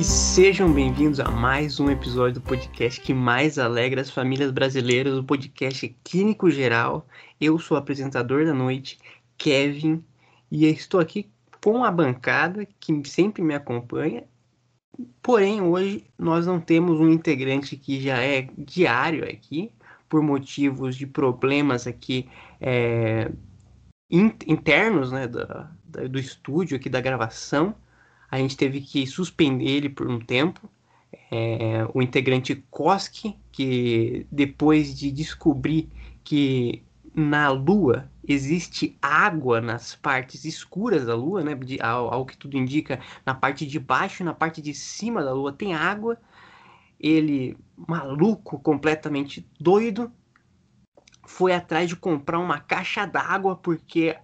E sejam bem-vindos a mais um episódio do podcast que mais alegra as famílias brasileiras, o podcast Clínico Geral. Eu sou o apresentador da noite, Kevin, e estou aqui com a bancada que sempre me acompanha. Porém, hoje nós não temos um integrante que já é diário aqui, por motivos de problemas aqui é, internos né, da, do estúdio aqui da gravação. A gente teve que suspender ele por um tempo. É, o integrante Koski, que depois de descobrir que na Lua existe água nas partes escuras da Lua, né? Ao, ao, que tudo indica, na parte de baixo e na parte de cima da Lua tem água. Ele, maluco, completamente doido, foi atrás de comprar uma caixa d'água porque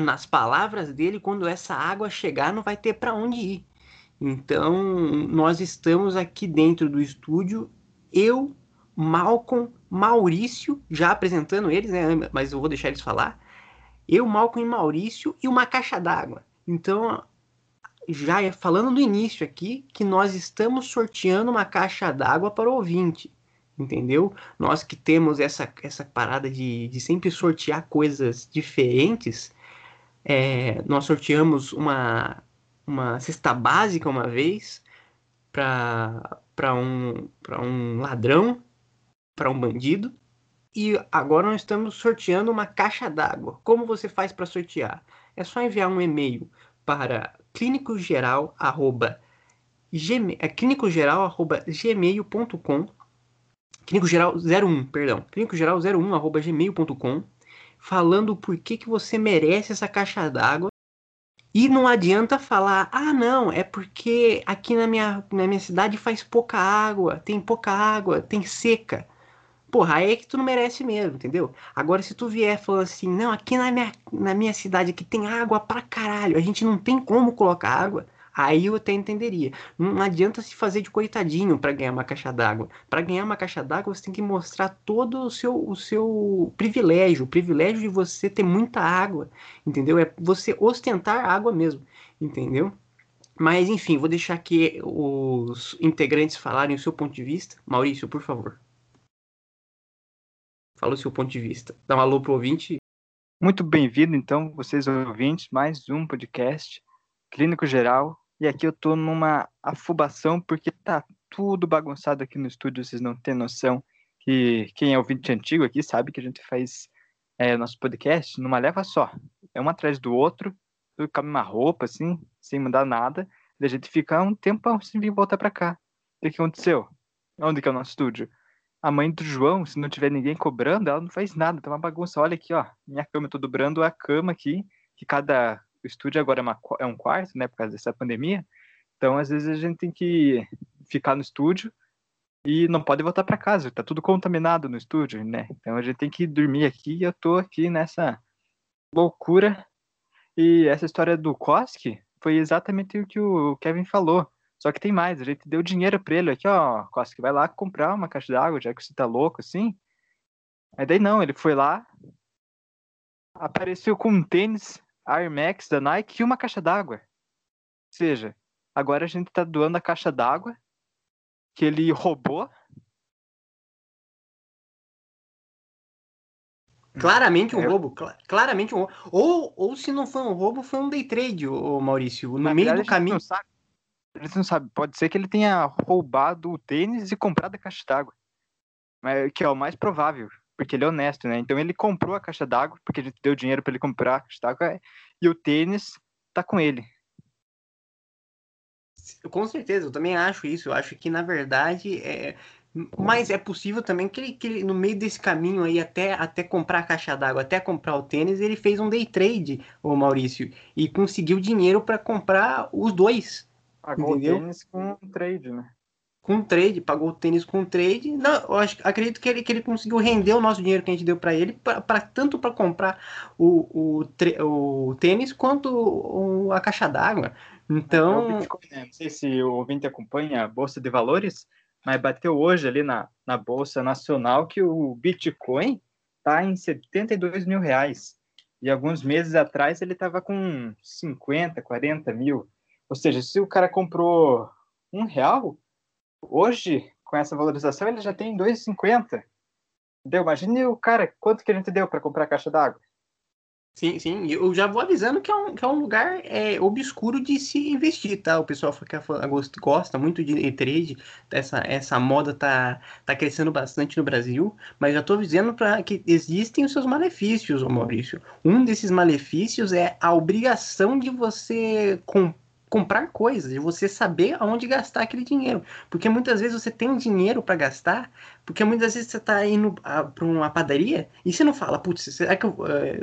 nas palavras dele, quando essa água chegar, não vai ter para onde ir. Então, nós estamos aqui dentro do estúdio, eu, Malcolm, Maurício, já apresentando eles, né? Mas eu vou deixar eles falar. Eu, Malcolm e Maurício e uma caixa d'água. Então, já falando no início aqui, que nós estamos sorteando uma caixa d'água para o ouvinte. Entendeu? Nós que temos essa, essa parada de, de sempre sortear coisas diferentes, é, nós sorteamos uma, uma cesta básica uma vez para um, um ladrão, para um bandido. E agora nós estamos sorteando uma caixa d'água. Como você faz para sortear? É só enviar um e-mail para clínicogeral@gmail.com é, clínicogeral 01, perdão, clínicogeral 01@gmail.com falando por que, que você merece essa caixa d'água. E não adianta falar, ah, não, é porque aqui na minha, na minha cidade faz pouca água, tem pouca água, tem seca. Porra, aí é que tu não merece mesmo, entendeu? Agora, se tu vier falando assim, não, aqui na minha, na minha cidade aqui tem água pra caralho, a gente não tem como colocar água, Aí eu até entenderia. Não adianta se fazer de coitadinho para ganhar uma caixa d'água. Para ganhar uma caixa d'água, você tem que mostrar todo o seu, o seu privilégio, o privilégio de você ter muita água, entendeu? É você ostentar água mesmo, entendeu? Mas enfim, vou deixar aqui os integrantes falarem o seu ponto de vista. Maurício, por favor. Fala o seu ponto de vista. Dá um alô pro ouvinte. Muito bem-vindo, então, vocês ouvintes, mais um podcast Clínico Geral, e aqui eu tô numa afobação porque tá tudo bagunçado aqui no estúdio, vocês não têm noção. Que quem é ouvinte antigo aqui sabe que a gente faz é, nosso podcast numa leva só. É um atrás do outro, tudo com a mesma roupa, assim, sem mudar nada. E a gente fica um tempo sem vir voltar para cá. O que aconteceu? Onde que é o nosso estúdio? A mãe do João, se não tiver ninguém cobrando, ela não faz nada, tá uma bagunça. Olha aqui, ó, minha cama, eu tô dobrando a cama aqui, que cada o estúdio agora é, uma, é um quarto, né, por causa dessa pandemia. Então, às vezes, a gente tem que ficar no estúdio e não pode voltar para casa, tá tudo contaminado no estúdio, né? Então, a gente tem que dormir aqui e eu tô aqui nessa loucura. E essa história do Koski foi exatamente o que o Kevin falou. Só que tem mais, a gente deu dinheiro para ele aqui, ó, Koski, vai lá comprar uma caixa d'água, já que você tá louco assim. Aí daí não, ele foi lá, apareceu com um tênis Air Max da Nike e uma caixa d'água. Ou seja, agora a gente está doando a caixa d'água que ele roubou. Claramente um é. roubo, cl claramente um roubo. Ou, ou se não foi um roubo, foi um day trade, ô, Maurício. No Na meio verdade, do caminho. A gente não sabe. Pode ser que ele tenha roubado o tênis e comprado a caixa d'água. Que é o mais provável porque ele é honesto, né? Então ele comprou a caixa d'água, porque a gente deu dinheiro para ele comprar a caixa d'água, e o tênis tá com ele. Com certeza, eu também acho isso. Eu acho que, na verdade, é. Mas é possível também que ele, que ele, no meio desse caminho aí, até, até comprar a caixa d'água, até comprar o tênis, ele fez um day trade, o Maurício, e conseguiu dinheiro para comprar os dois. Pagou entendeu? o tênis com um trade, né? Com trade, pagou o tênis com trade. Não, eu acho, acredito que ele, que ele conseguiu render o nosso dinheiro que a gente deu para ele, pra, pra tanto para comprar o, o, o tênis quanto o, a caixa d'água. Então. É né? Não sei se o ouvinte acompanha a Bolsa de Valores, mas bateu hoje ali na, na Bolsa Nacional que o Bitcoin está em 72 mil reais. E alguns meses atrás ele estava com 50, 40 mil. Ou seja, se o cara comprou um real, hoje, com essa valorização, ele já tem 2,50. Entendeu? Imagine o cara, quanto que a gente deu para comprar a caixa d'água. Sim, sim. Eu já vou avisando que é um, que é um lugar é, obscuro de se investir, tá? O pessoal que gosta muito de trade, essa, essa moda tá, tá crescendo bastante no Brasil, mas já estou dizendo para que existem os seus malefícios, Maurício. Um desses malefícios é a obrigação de você comprar comprar coisas, de você saber aonde gastar aquele dinheiro. Porque muitas vezes você tem dinheiro para gastar, porque muitas vezes você está indo para uma padaria e você não fala, putz, será que uh,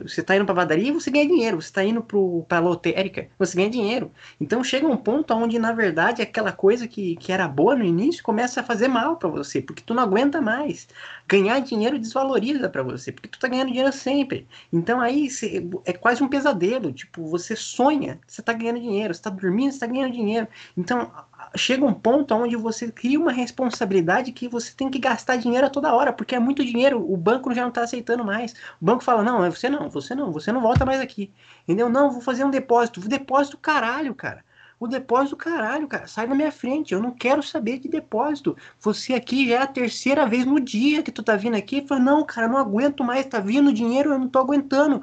você está indo para padaria e você ganha dinheiro, você está indo para a lotérica, você ganha dinheiro. Então chega um ponto onde, na verdade, aquela coisa que, que era boa no início começa a fazer mal para você, porque tu não aguenta mais. Ganhar dinheiro desvaloriza para você, porque tu está ganhando dinheiro sempre. Então aí é quase um pesadelo, tipo, você sonha, você está ganhando dinheiro, você está dormindo, você está ganhando dinheiro. Então chega um ponto onde você cria uma responsabilidade que você tem que gastar dinheiro a toda hora, porque é muito dinheiro, o banco já não está aceitando mais. O banco fala: não, é você não, você não, você não volta mais aqui. Entendeu? Não, vou fazer um depósito. O depósito, caralho, cara. O depósito, caralho, cara, sai da minha frente. Eu não quero saber de depósito. Você aqui já é a terceira vez no dia que tu tá vindo aqui fala: não, cara, não aguento mais, tá vindo dinheiro, eu não tô aguentando.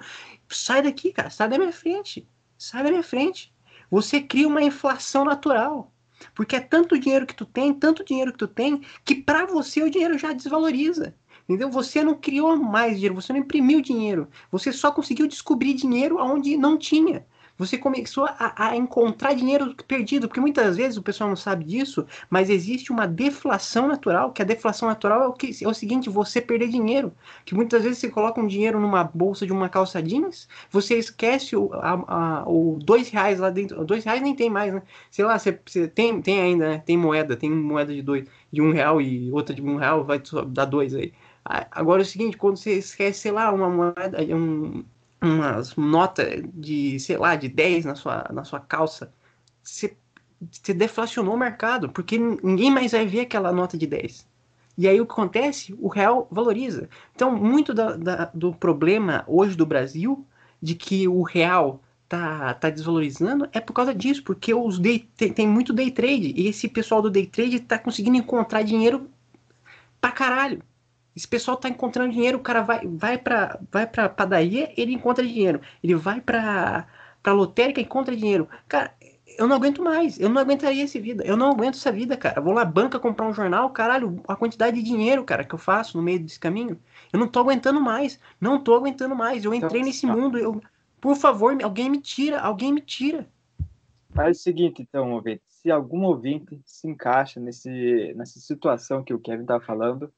Sai daqui, cara, sai da minha frente. Sai da minha frente. Você cria uma inflação natural. Porque é tanto dinheiro que tu tem, tanto dinheiro que tu tem, que para você o dinheiro já desvaloriza. Entendeu? Você não criou mais dinheiro, você não imprimiu dinheiro. Você só conseguiu descobrir dinheiro onde não tinha você começou a, a, encontrar dinheiro perdido, porque muitas vezes o pessoal não sabe disso, mas existe uma deflação natural, que a deflação natural é o, que, é o seguinte, você perder dinheiro, que muitas vezes você coloca um dinheiro numa bolsa de uma calça jeans, você esquece o, a, a, o dois reais lá dentro, dois reais nem tem mais, né? Sei lá, você, você tem, tem ainda, né? Tem moeda, tem moeda de dois, de um real e outra de um real, vai dar dois aí. Agora é o seguinte, quando você esquece, sei lá, uma moeda, um, umas nota de, sei lá, de 10 na sua, na sua calça, você, você deflacionou o mercado, porque ninguém mais vai ver aquela nota de 10. E aí o que acontece? O real valoriza. Então, muito da, da, do problema hoje do Brasil, de que o real tá, tá desvalorizando, é por causa disso, porque os day, tem, tem muito day trade, e esse pessoal do day trade tá conseguindo encontrar dinheiro pra caralho. Esse pessoal tá encontrando dinheiro, o cara vai, vai para vai pra padaria, ele encontra dinheiro. Ele vai pra, pra lotérica, encontra dinheiro. Cara, eu não aguento mais. Eu não aguentaria essa vida. Eu não aguento essa vida, cara. vou lá banca comprar um jornal, caralho, a quantidade de dinheiro, cara, que eu faço no meio desse caminho. Eu não tô aguentando mais. Não tô aguentando mais. Eu entrei nesse mundo. Eu, por favor, alguém me tira. Alguém me tira. Faz o seguinte, então, ouvinte. Se algum ouvinte se encaixa nesse, nessa situação que o Kevin tá falando,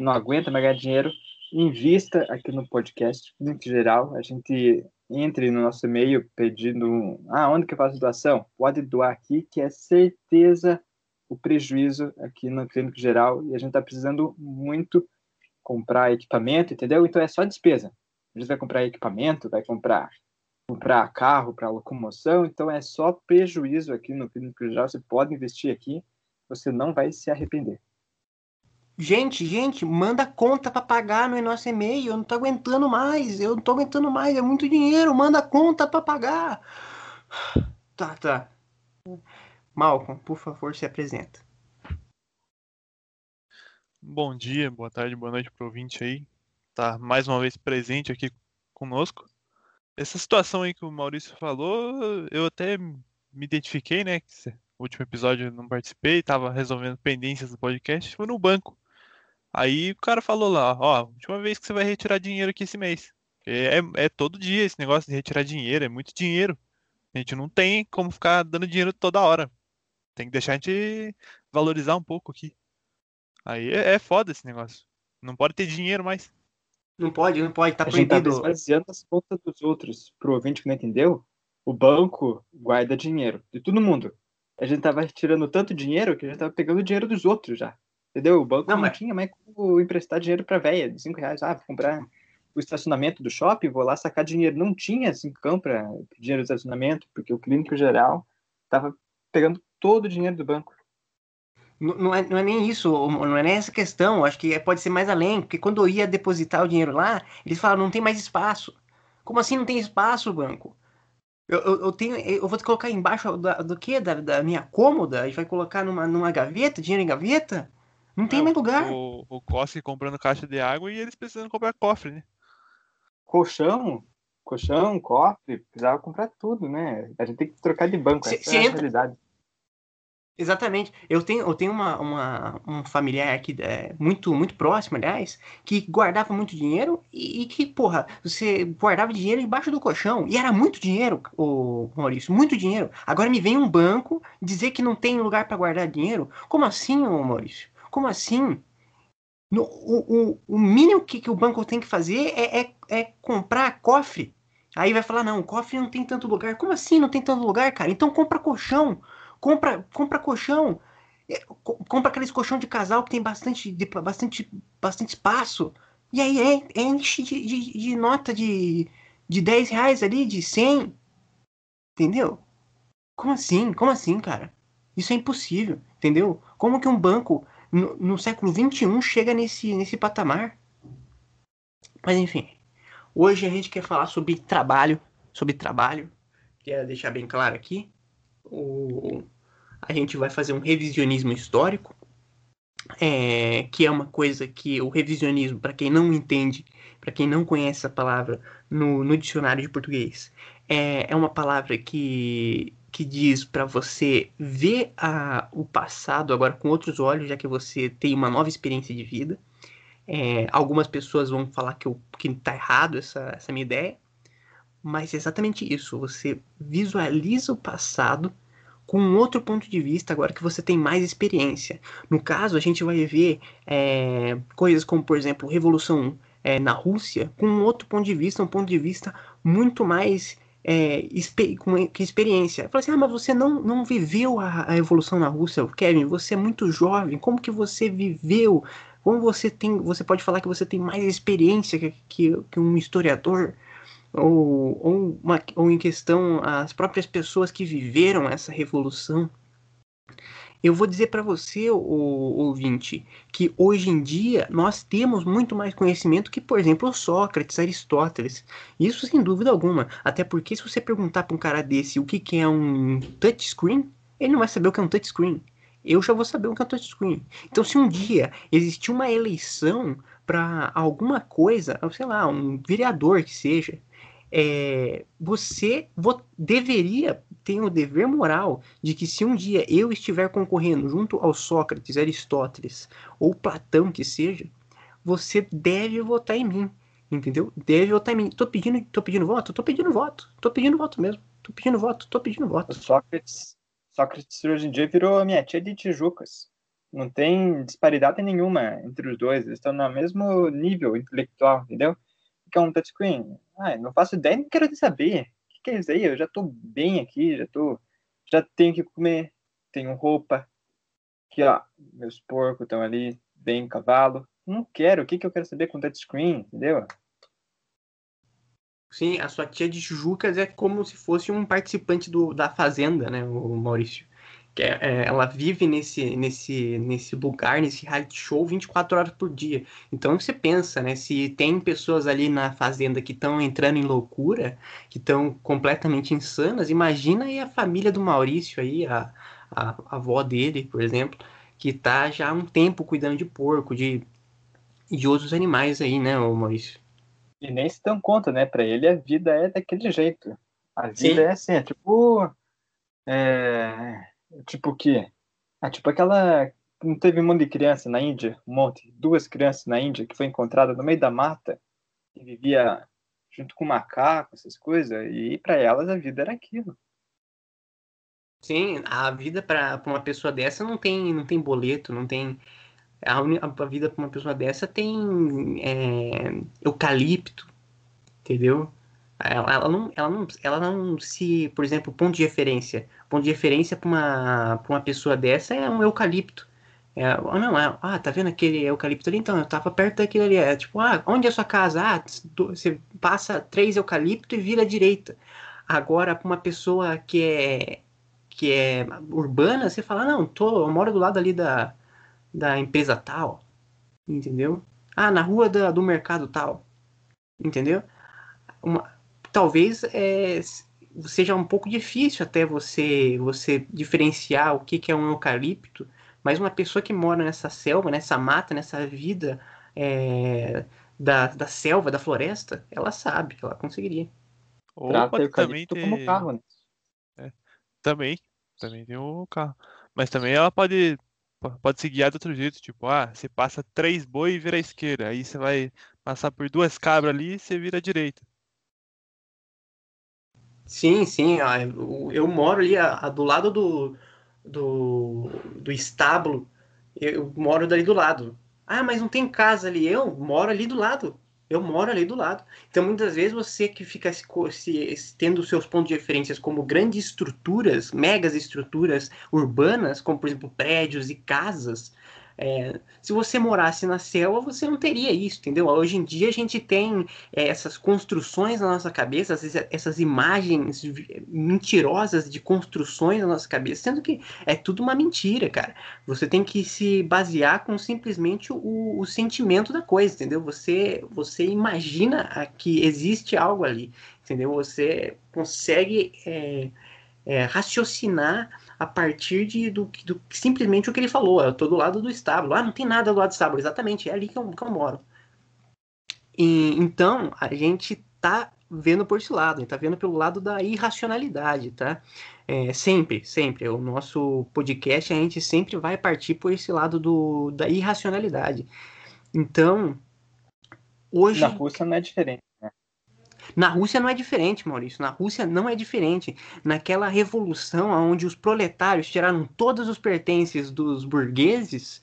não aguenta mais ganhar dinheiro, invista aqui no podcast, em geral. A gente entre no nosso e-mail pedindo ah, onde que eu faço doação? Pode doar aqui, que é certeza o prejuízo aqui no Clínico Geral e a gente está precisando muito comprar equipamento, entendeu? Então é só despesa. A gente vai comprar equipamento, vai comprar comprar carro para locomoção, então é só prejuízo aqui no Clínico Geral. Você pode investir aqui, você não vai se arrepender. Gente, gente, manda conta para pagar no nosso e-mail. Eu não tô aguentando mais. Eu não tô aguentando mais. É muito dinheiro. Manda conta para pagar. Tá, tá. Malcolm, por favor, se apresenta. Bom dia, boa tarde, boa noite pro ouvinte aí. Tá mais uma vez presente aqui conosco. Essa situação aí que o Maurício falou, eu até me identifiquei, né? No último episódio eu não participei, tava resolvendo pendências do podcast, fui no banco. Aí o cara falou lá, ó, última vez que você vai retirar dinheiro aqui esse mês. É, é todo dia esse negócio de retirar dinheiro, é muito dinheiro. A gente não tem como ficar dando dinheiro toda hora. Tem que deixar a gente valorizar um pouco aqui. Aí é, é foda esse negócio. Não pode ter dinheiro mais. Não pode, não pode, tá a proibido. Gente tá baseando as contas dos outros. Pro ouvinte que não entendeu, o banco guarda dinheiro de todo mundo. A gente tava retirando tanto dinheiro que a gente tava pegando dinheiro dos outros já. Entendeu? O banco não, não mas... tinha mais como emprestar dinheiro para velha, de 5 reais. Ah, vou comprar o estacionamento do shopping, vou lá sacar dinheiro. Não tinha 5 cão para dinheiro de estacionamento, porque o clínico geral estava pegando todo o dinheiro do banco. Não, não, é, não é nem isso, não é nem essa questão. Acho que pode ser mais além, porque quando eu ia depositar o dinheiro lá, eles falaram, não tem mais espaço. Como assim não tem espaço, banco? Eu, eu, eu, tenho, eu vou colocar embaixo do, do que? Da, da minha cômoda? E vai colocar numa, numa gaveta, dinheiro em gaveta? Não tem é, mais lugar. O, o Cosque comprando caixa de água e eles precisando comprar cofre, né? Colchão? Colchão, cofre, precisava comprar tudo, né? A gente tem que trocar de banco, se, essa se é a realidade. Exatamente. Eu tenho, eu tenho uma, uma, um familiar aqui é, muito, muito próximo, aliás, que guardava muito dinheiro e, e, que, porra, você guardava dinheiro embaixo do colchão. E era muito dinheiro, o Maurício, muito dinheiro. Agora me vem um banco dizer que não tem lugar para guardar dinheiro. Como assim, ô Maurício? Como assim? No, o, o, o mínimo que, que o banco tem que fazer é, é, é comprar cofre. Aí vai falar, não, o cofre não tem tanto lugar. Como assim não tem tanto lugar, cara? Então compra colchão. Compra, compra colchão. É, compra aqueles colchão de casal que tem bastante, de, bastante, bastante espaço. E aí é, enche de, de, de, nota de, de 10 reais ali, de 100. Entendeu? Como assim? Como assim, cara? Isso é impossível, entendeu? Como que um banco no, no século XXI chega nesse, nesse patamar? Mas enfim, hoje a gente quer falar sobre trabalho, sobre trabalho. Quero deixar bem claro aqui o, a gente vai fazer um revisionismo histórico, é, que é uma coisa que o revisionismo, para quem não entende, para quem não conhece a palavra no, no dicionário de português, é, é uma palavra que, que diz para você ver a, o passado agora com outros olhos, já que você tem uma nova experiência de vida. É, algumas pessoas vão falar que, eu, que tá errado essa, essa minha ideia, mas é exatamente isso. Você visualiza o passado com um outro ponto de vista agora que você tem mais experiência. No caso, a gente vai ver é, coisas como, por exemplo, Revolução é, na Rússia com um outro ponto de vista, um ponto de vista muito mais é, com que experiência. Fala assim, ah, mas você não, não viveu a, a evolução na Rússia, Kevin, você é muito jovem, como que você viveu? Como você tem, você pode falar que você tem mais experiência que, que, que um historiador? ou, ou, uma, ou em questão as próprias pessoas que viveram essa revolução. Eu vou dizer para você, o, ouvinte, que hoje em dia nós temos muito mais conhecimento que, por exemplo, Sócrates, Aristóteles. Isso sem dúvida alguma. Até porque se você perguntar para um cara desse o que, que é um touchscreen, ele não vai saber o que é um touchscreen. Eu já vou saber o que é um touchscreen. Então, se um dia existir uma eleição para alguma coisa, sei lá, um vereador que seja, é, você deveria ter o dever moral de que se um dia eu estiver concorrendo junto ao Sócrates, Aristóteles ou Platão que seja, você deve votar em mim, entendeu? Deve votar em mim. Tô pedindo, tô pedindo voto, tô pedindo voto, tô pedindo voto mesmo, tô pedindo voto, tô pedindo voto. O Sócrates, Sócrates hoje em dia virou minha tia de Tijucas. Não tem disparidade nenhuma entre os dois, eles estão no mesmo nível intelectual, entendeu? Que é um touchscreen ah, não faço ideia, não quero saber. Que, que é isso aí? Eu já tô bem aqui, já tô. Já tenho que comer, tenho roupa. Aqui, ó, meus porcos estão ali, bem cavalo. Não quero, o que, que eu quero saber com touchscreen, entendeu? Sim, a sua tia de Jucas é como se fosse um participante do, da Fazenda, né, o Maurício? Que é, é, ela vive nesse, nesse, nesse lugar, nesse reality show 24 horas por dia. Então você pensa, né? Se tem pessoas ali na fazenda que estão entrando em loucura, que estão completamente insanas, imagina aí a família do Maurício aí, a, a, a avó dele, por exemplo, que tá já há um tempo cuidando de porco, de, de outros animais aí, né, Maurício? E nem se dão conta, né? Para ele a vida é daquele jeito. A vida Sim. é assim, é tipo. É Tipo o quê? Ah, tipo aquela. Não teve um monte de criança na Índia? Um monte. Duas crianças na Índia que foi encontrada no meio da mata e vivia junto com macaco, essas coisas. E para elas a vida era aquilo. Sim, a vida para uma pessoa dessa não tem, não tem boleto, não tem. A, a vida para uma pessoa dessa tem é, eucalipto, entendeu? Ela, ela, não, ela, não, ela não se, por exemplo, ponto de referência. Ponto de referência para uma, uma pessoa dessa é um eucalipto. É, ah, não, é, ah, tá vendo aquele eucalipto ali? Então, eu tava perto daquele ali. É tipo, ah, onde é a sua casa? Ah, você passa três eucaliptos e vira à direita. Agora, para uma pessoa que é, que é urbana, você fala, não, tô, eu moro do lado ali da, da empresa tal. Entendeu? Ah, na rua da, do mercado tal. Entendeu? Uma, talvez é, seja um pouco difícil até você você diferenciar o que, que é um eucalipto, mas uma pessoa que mora nessa selva, nessa mata, nessa vida é, da, da selva, da floresta, ela sabe, ela conseguiria. Ou Trata também ter... como carro, né? Também, também tem o carro. Mas também ela pode, po- pode se guiar de outro jeito, tipo, ah, você passa três boi e vira à esquerda. Aí você vai passar por duas cabras ali e você vira à direita. Sim, sim, eu, moro ali do lado do, do, do estábulo, eu moro dali do lado. Ah, mas não tem casa ali, eu moro ali do lado. Eu moro ali do lado. Então, muitas vezes, você que fica se, se- tendo seus pontos de referências como grandes estruturas, megas estruturas urbanas, como, por exemplo, prédios e casas, é, se você morasse na selva, você não teria isso, entendeu? Hoje em dia, a gente tem é, essas construções na nossa cabeça, essas, essas imagens mentirosas de construções na nossa cabeça, sendo que é tudo uma mentira, cara. Você tem que se basear com simplesmente o, o sentimento da coisa, entendeu? Você, você imagina que existe algo ali, entendeu? Você consegue é, é, raciocinar a partir de, do, do simplesmente o que ele falou. Eu tô do lado do estábulo. Ah, não tem nada do lado do estábulo. Exatamente, é ali que eu, que eu moro. E, então, a gente tá vendo por esse lado, a gente tá vendo pelo lado da irracionalidade, tá? É, sempre, sempre. O nosso podcast, a gente sempre vai partir por esse lado do, da irracionalidade. Então, hoje. Na Rússia não é diferente. Na Rússia não é diferente, Maurício. Na Rússia não é diferente. Naquela revolução onde os proletários tiraram todos os pertences dos burgueses,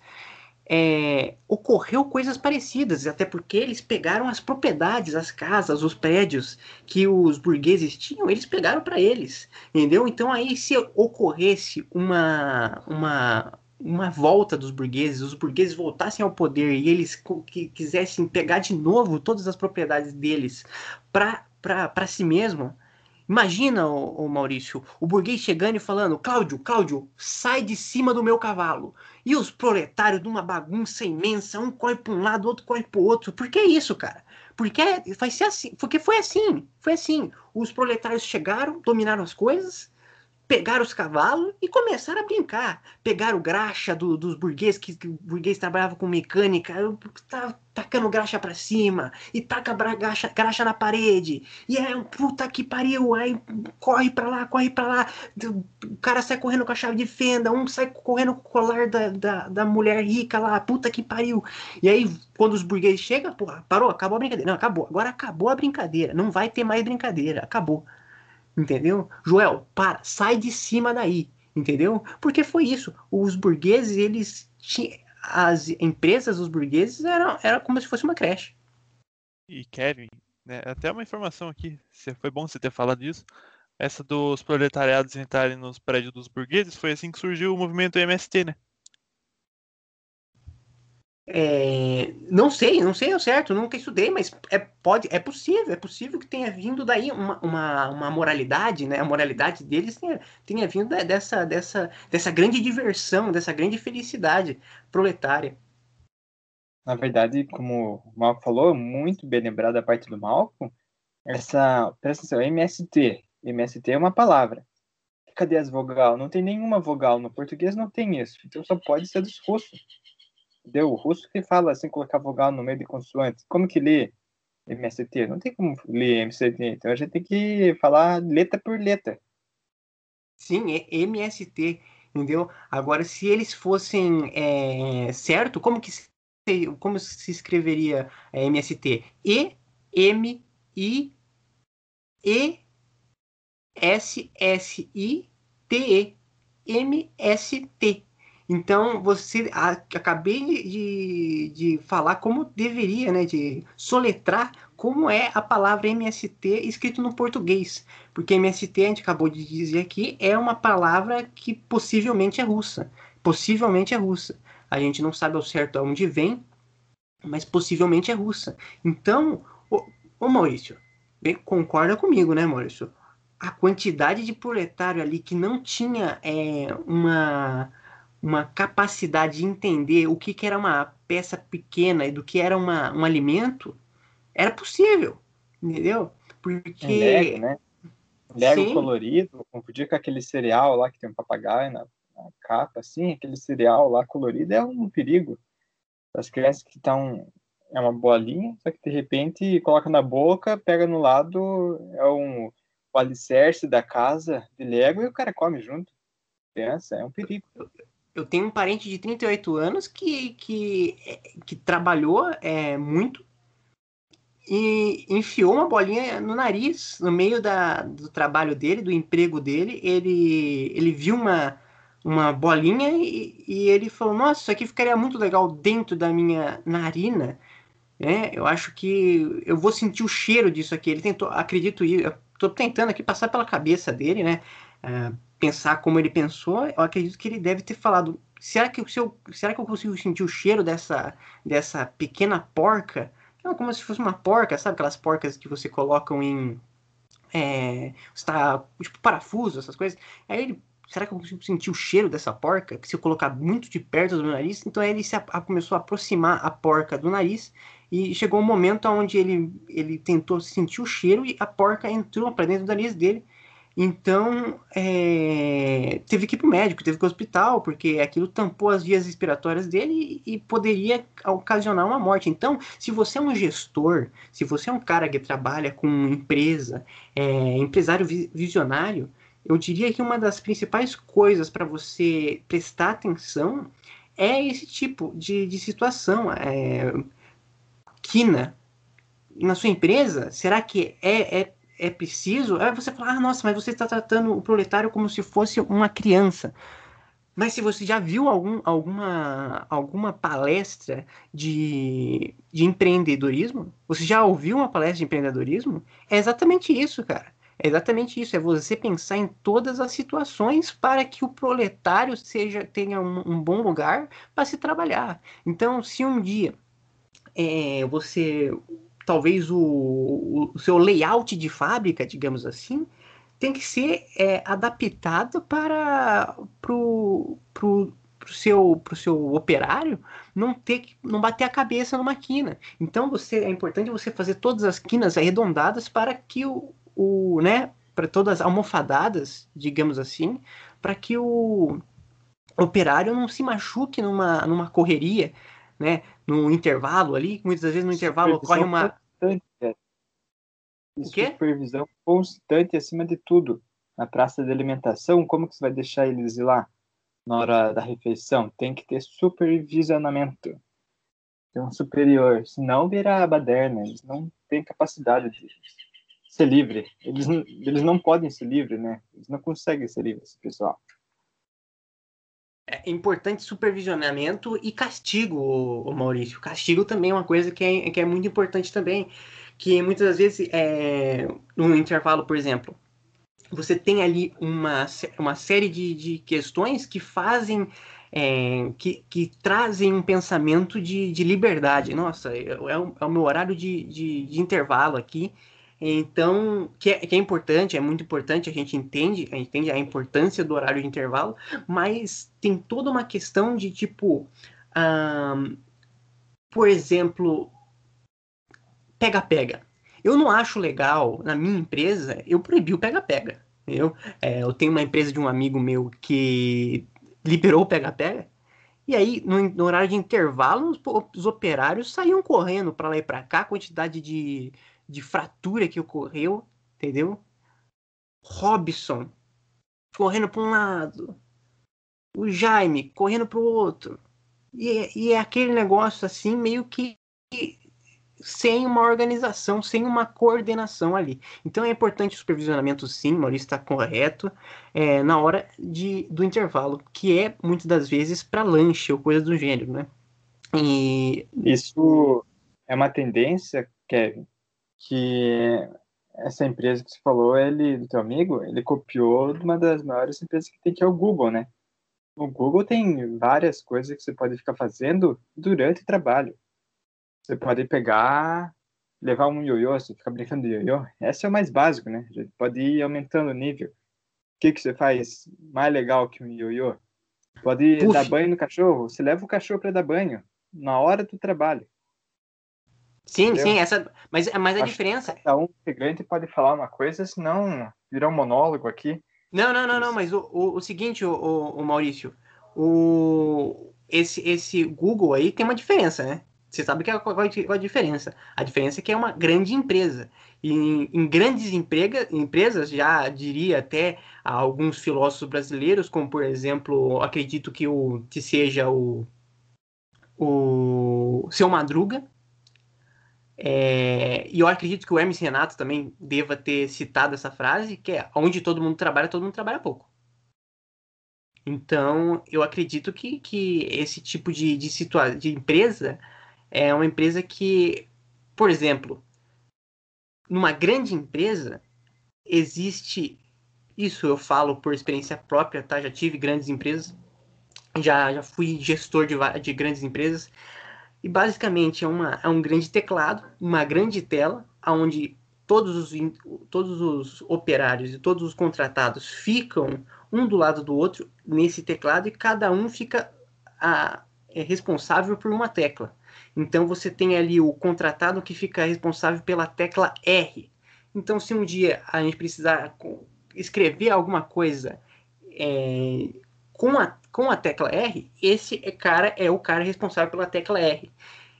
é, ocorreu coisas parecidas, até porque eles pegaram as propriedades, as casas, os prédios que os burgueses tinham, eles pegaram para eles, entendeu? Então aí se ocorresse uma uma uma volta dos burgueses, os burgueses voltassem ao poder e eles que quisessem pegar de novo todas as propriedades deles para si mesmo. Imagina, ô, ô Maurício, o burguês chegando e falando: Cláudio, Cláudio, sai de cima do meu cavalo. E os proletários numa bagunça imensa, um corre para um lado, outro corre para o outro. Por que isso, cara? Porque vai ser assim, porque foi assim, foi assim. Os proletários chegaram, dominaram as coisas, pegaram os cavalos e começaram a brincar. Pegaram graxa do, dos burgueses, que, que o burguês trabalhava com mecânica, tá tacando graxa pra cima, e taca graxa, graxa na parede, e é um puta que pariu, aí corre pra lá, corre pra lá, o cara sai correndo com a chave de fenda, um sai correndo com o colar da, da, da mulher rica lá, puta que pariu. E aí, quando os burgueses chegam, porra, parou, acabou a brincadeira. Não, acabou, agora acabou a brincadeira, não vai ter mais brincadeira, acabou. Entendeu? Joel, para, sai de cima daí. Entendeu? Porque foi isso. Os burgueses, eles tinham. As empresas dos burgueses eram, era como se fosse uma creche. E Kevin, né, até uma informação aqui, foi bom você ter falado disso. Essa dos proletariados entrarem nos prédios dos burgueses foi assim que surgiu o movimento MST, né? É, não sei, não sei ao certo, nunca estudei, mas é, pode, é possível, é possível que tenha vindo daí uma, uma, uma moralidade, né? A moralidade deles tenha, tenha vindo da- dessa, dessa, dessa grande diversão, dessa grande felicidade proletária. Na verdade, como o Malco falou, muito bem lembrado da parte do Malco, essa, presta atenção, MST. MST é uma palavra. Cadê as vogal? Não tem nenhuma vogal. No português não tem isso. Então só pode ser dos russos. O russo que fala sem colocar vogal no meio de consoantes. Como que lê MST? Não tem como ler MST. Então a gente tem que falar letra por letra. Sim, é MST, entendeu? Agora, se eles fossem é, certo, como que se, como se escreveria é, MST? E M I E S S I T E M S T. Então, você a- acabei de, de falar como deveria, né, de soletrar como é a palavra MST escrito no português. Porque MST, a gente acabou de dizer aqui, é uma palavra que possivelmente é russa. Possivelmente é russa. A gente não sabe ao certo aonde vem, mas possivelmente é russa. Então, ô, Maurício, concorda comigo, né, Maurício? A quantidade de proletário ali que não tinha é, uma, uma capacidade de entender o que, que era uma peça pequena e do que era uma, um alimento, era possível, entendeu? Porque Um Lego, né? Lego Sim. colorido, confundir com aquele cereal lá que tem um papagaio na, na, capa, assim, aquele cereal lá colorido é um perigo. As crianças que estão. É uma bolinha, só que de repente coloca na boca, pega no lado, é um o alicerce da casa de Lego e o cara come junto. Criança, é um perigo. Eu tenho um parente de 38 anos que, que, que trabalhou é, muito e enfiou uma bolinha no nariz, no meio da, do trabalho dele, do emprego dele. Ele, ele viu uma, uma bolinha e, e ele falou: Nossa, isso aqui ficaria muito legal dentro da minha narina. É, eu acho que eu vou sentir o cheiro disso aqui. Ele tentou, acredito, eu estou tentando aqui passar pela cabeça dele, né? Uh, pensar como ele pensou. Eu acredito que ele deve ter falado: será que, se eu, será que eu consigo sentir o cheiro dessa, dessa pequena porca? Não, como se fosse uma porca, sabe aquelas porcas que você colocam em. É, está, tipo, parafuso, essas coisas. Aí ele. Será que eu consigo sentir o cheiro dessa porca? Que se eu colocar muito de perto do nariz, então aí ele se a, começou a aproximar a porca do nariz e chegou um momento onde ele, ele tentou sentir o cheiro e a porca entrou para dentro do nariz dele então, é, teve que ir para o médico, teve que ir para o hospital, porque aquilo tampou as vias respiratórias dele e, e poderia ocasionar uma morte. Então, se você é um gestor, se você é um cara que trabalha com empresa, é, empresário visionário, eu diria que uma das principais coisas para você prestar atenção é esse tipo de, de situação. É, quina, na sua empresa, será que é, é é preciso, é você falar, ah, nossa, mas você está tratando o proletário como se fosse uma criança. Mas se você já viu algum, alguma, alguma palestra de, de empreendedorismo, você já ouviu uma palestra de empreendedorismo, é exatamente isso, cara. É exatamente isso, é você pensar em todas as situações para que o proletário seja tenha um, um bom lugar para se trabalhar. Então, se um dia é, você talvez o, o seu layout de fábrica, digamos assim, tem que ser é, adaptado para pro, pro, pro seu pro seu operário não ter que não bater a cabeça numa quina. Então você é importante você fazer todas as quinas arredondadas para que o, o né, para todas almofadadas, digamos assim, para que o operário não se machuque numa numa correria né, no intervalo ali, muitas vezes no intervalo ocorre uma constante, é. o quê? supervisão constante acima de tudo. Na praça de alimentação, como que você vai deixar eles ir lá na hora da refeição? Tem que ter supervisionamento. Tem um superior, senão vira baderna, eles não têm capacidade de ser livre. Eles, eles não podem ser livres, né? Eles não conseguem ser livres, esse pessoal é importante supervisionamento e castigo, o Maurício. Castigo também é uma coisa que é, que é muito importante também, que muitas vezes, é, no intervalo, por exemplo, você tem ali uma, uma série de, de questões que fazem, é, que, que trazem um pensamento de, de liberdade. Nossa, é, o, é o meu horário de, de, de intervalo aqui, então, que é, que é, importante, é muito importante, a gente entende, a gente entende a importância do horário de intervalo, mas tem toda uma questão de tipo, um, por exemplo, pega-pega. Eu não acho legal, na minha empresa, eu proibi o pega-pega. Eu, é, eu tenho uma empresa de um amigo meu que liberou o pega-pega, e aí, no, no, horário de intervalo, os, os operários saíam correndo para lá e para cá, quantidade de, de fratura que ocorreu, entendeu? Robson correndo para um lado, o Jaime correndo para o outro. E, e é aquele negócio assim, meio que sem uma organização, sem uma coordenação ali. Então é importante o supervisionamento, sim, Maurício está correto, é, na hora de, do intervalo, que é muitas das vezes para lanche ou coisa do gênero, né? E... Isso é uma tendência, Kevin, que essa empresa que você falou, ele, do teu amigo, ele copiou de uma das maiores empresas que tem, que é o Google, né? O Google tem várias coisas que você pode ficar fazendo durante o trabalho. Você pode pegar, levar um ioiô, você fica brincando de ioiô. Esse é o mais básico, né? A gente pode ir aumentando o nível. O que, que você faz mais legal que um ioiô? Pode Puxa. dar banho no cachorro. Você leva o cachorro para dar banho na hora do trabalho. Sim, entendeu? sim, essa. Mas, mas a Acho diferença. cada um integrante pode falar uma coisa, senão virar um monólogo aqui. Não, não, não, não, mas o, o, o seguinte, o, o, Maurício, o, esse, esse Google aí tem uma diferença, né? Você sabe que é qual, qual a diferença? A diferença é que é uma grande empresa. E em, em grandes emprega, empresas, já diria até alguns filósofos brasileiros, como por exemplo, acredito que, o, que seja o, o Seu Madruga, é, e eu acredito que o Hermes Renato também deva ter citado essa frase, que é onde todo mundo trabalha, todo mundo trabalha pouco. Então, eu acredito que, que esse tipo de, de, situa de empresa é uma empresa que, por exemplo, numa grande empresa, existe. Isso eu falo por experiência própria, tá? Já tive grandes empresas, já, já fui gestor de, de grandes empresas. E basicamente é, uma, é um grande teclado, uma grande tela, onde todos os, todos os operários e todos os contratados ficam um do lado do outro nesse teclado e cada um fica a, é responsável por uma tecla. Então você tem ali o contratado que fica responsável pela tecla R. Então, se um dia a gente precisar escrever alguma coisa é, com, a, com a tecla R, esse é cara é o cara responsável pela tecla R.